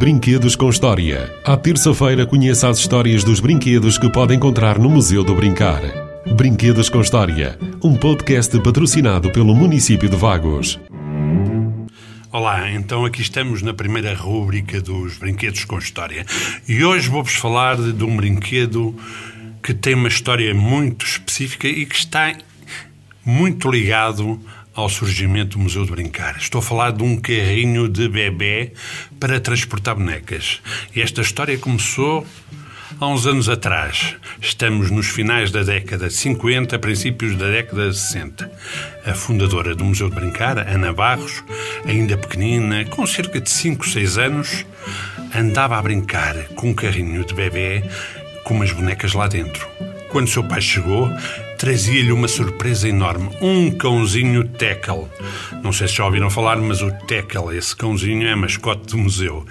Brinquedos com História. À terça-feira, conheça as histórias dos brinquedos que pode encontrar no Museu do Brincar. Brinquedos com História, um podcast patrocinado pelo município de Vagos. Olá, então aqui estamos na primeira rúbrica dos Brinquedos com História. E hoje vou-vos falar de, de um brinquedo que tem uma história muito específica e que está muito ligado ao surgimento do Museu de Brincar. Estou a falar de um carrinho de bebê para transportar bonecas. Esta história começou há uns anos atrás. Estamos nos finais da década de 50, princípios da década de 60. A fundadora do Museu de Brincar, Ana Barros, ainda pequenina, com cerca de 5, 6 anos, andava a brincar com um carrinho de bebê com umas bonecas lá dentro. Quando seu pai chegou, trazia-lhe uma surpresa enorme: um cãozinho Tekel. Não sei se já ouviram falar, mas o Tekel, esse cãozinho, é mascote do museu.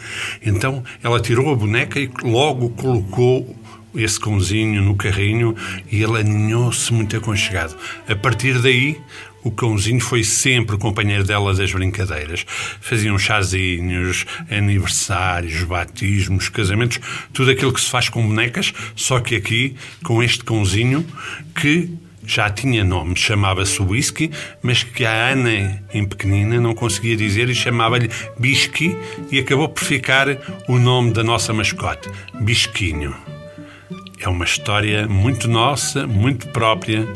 Então ela tirou a boneca e logo colocou esse cãozinho no carrinho e ele aninhou-se muito aconchegado. A partir daí, o cãozinho foi sempre companheiro dela das brincadeiras. Faziam chazinhos, aniversários, batismos, casamentos, tudo aquilo que se faz com bonecas, só que aqui com este cãozinho que já tinha nome, chamava-se Whisky, mas que a Ana, em pequenina, não conseguia dizer e chamava-lhe Bisqui e acabou por ficar o nome da nossa mascote, Bisquinho. É uma história muito nossa, muito própria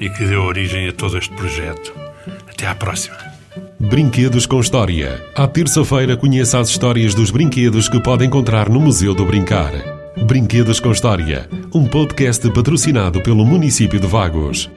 e que deu origem a todo este projeto. Até à próxima. Brinquedos com História. À terça-feira, conheça as histórias dos brinquedos que pode encontrar no Museu do Brincar. Brinquedos com História, um podcast patrocinado pelo município de Vagos.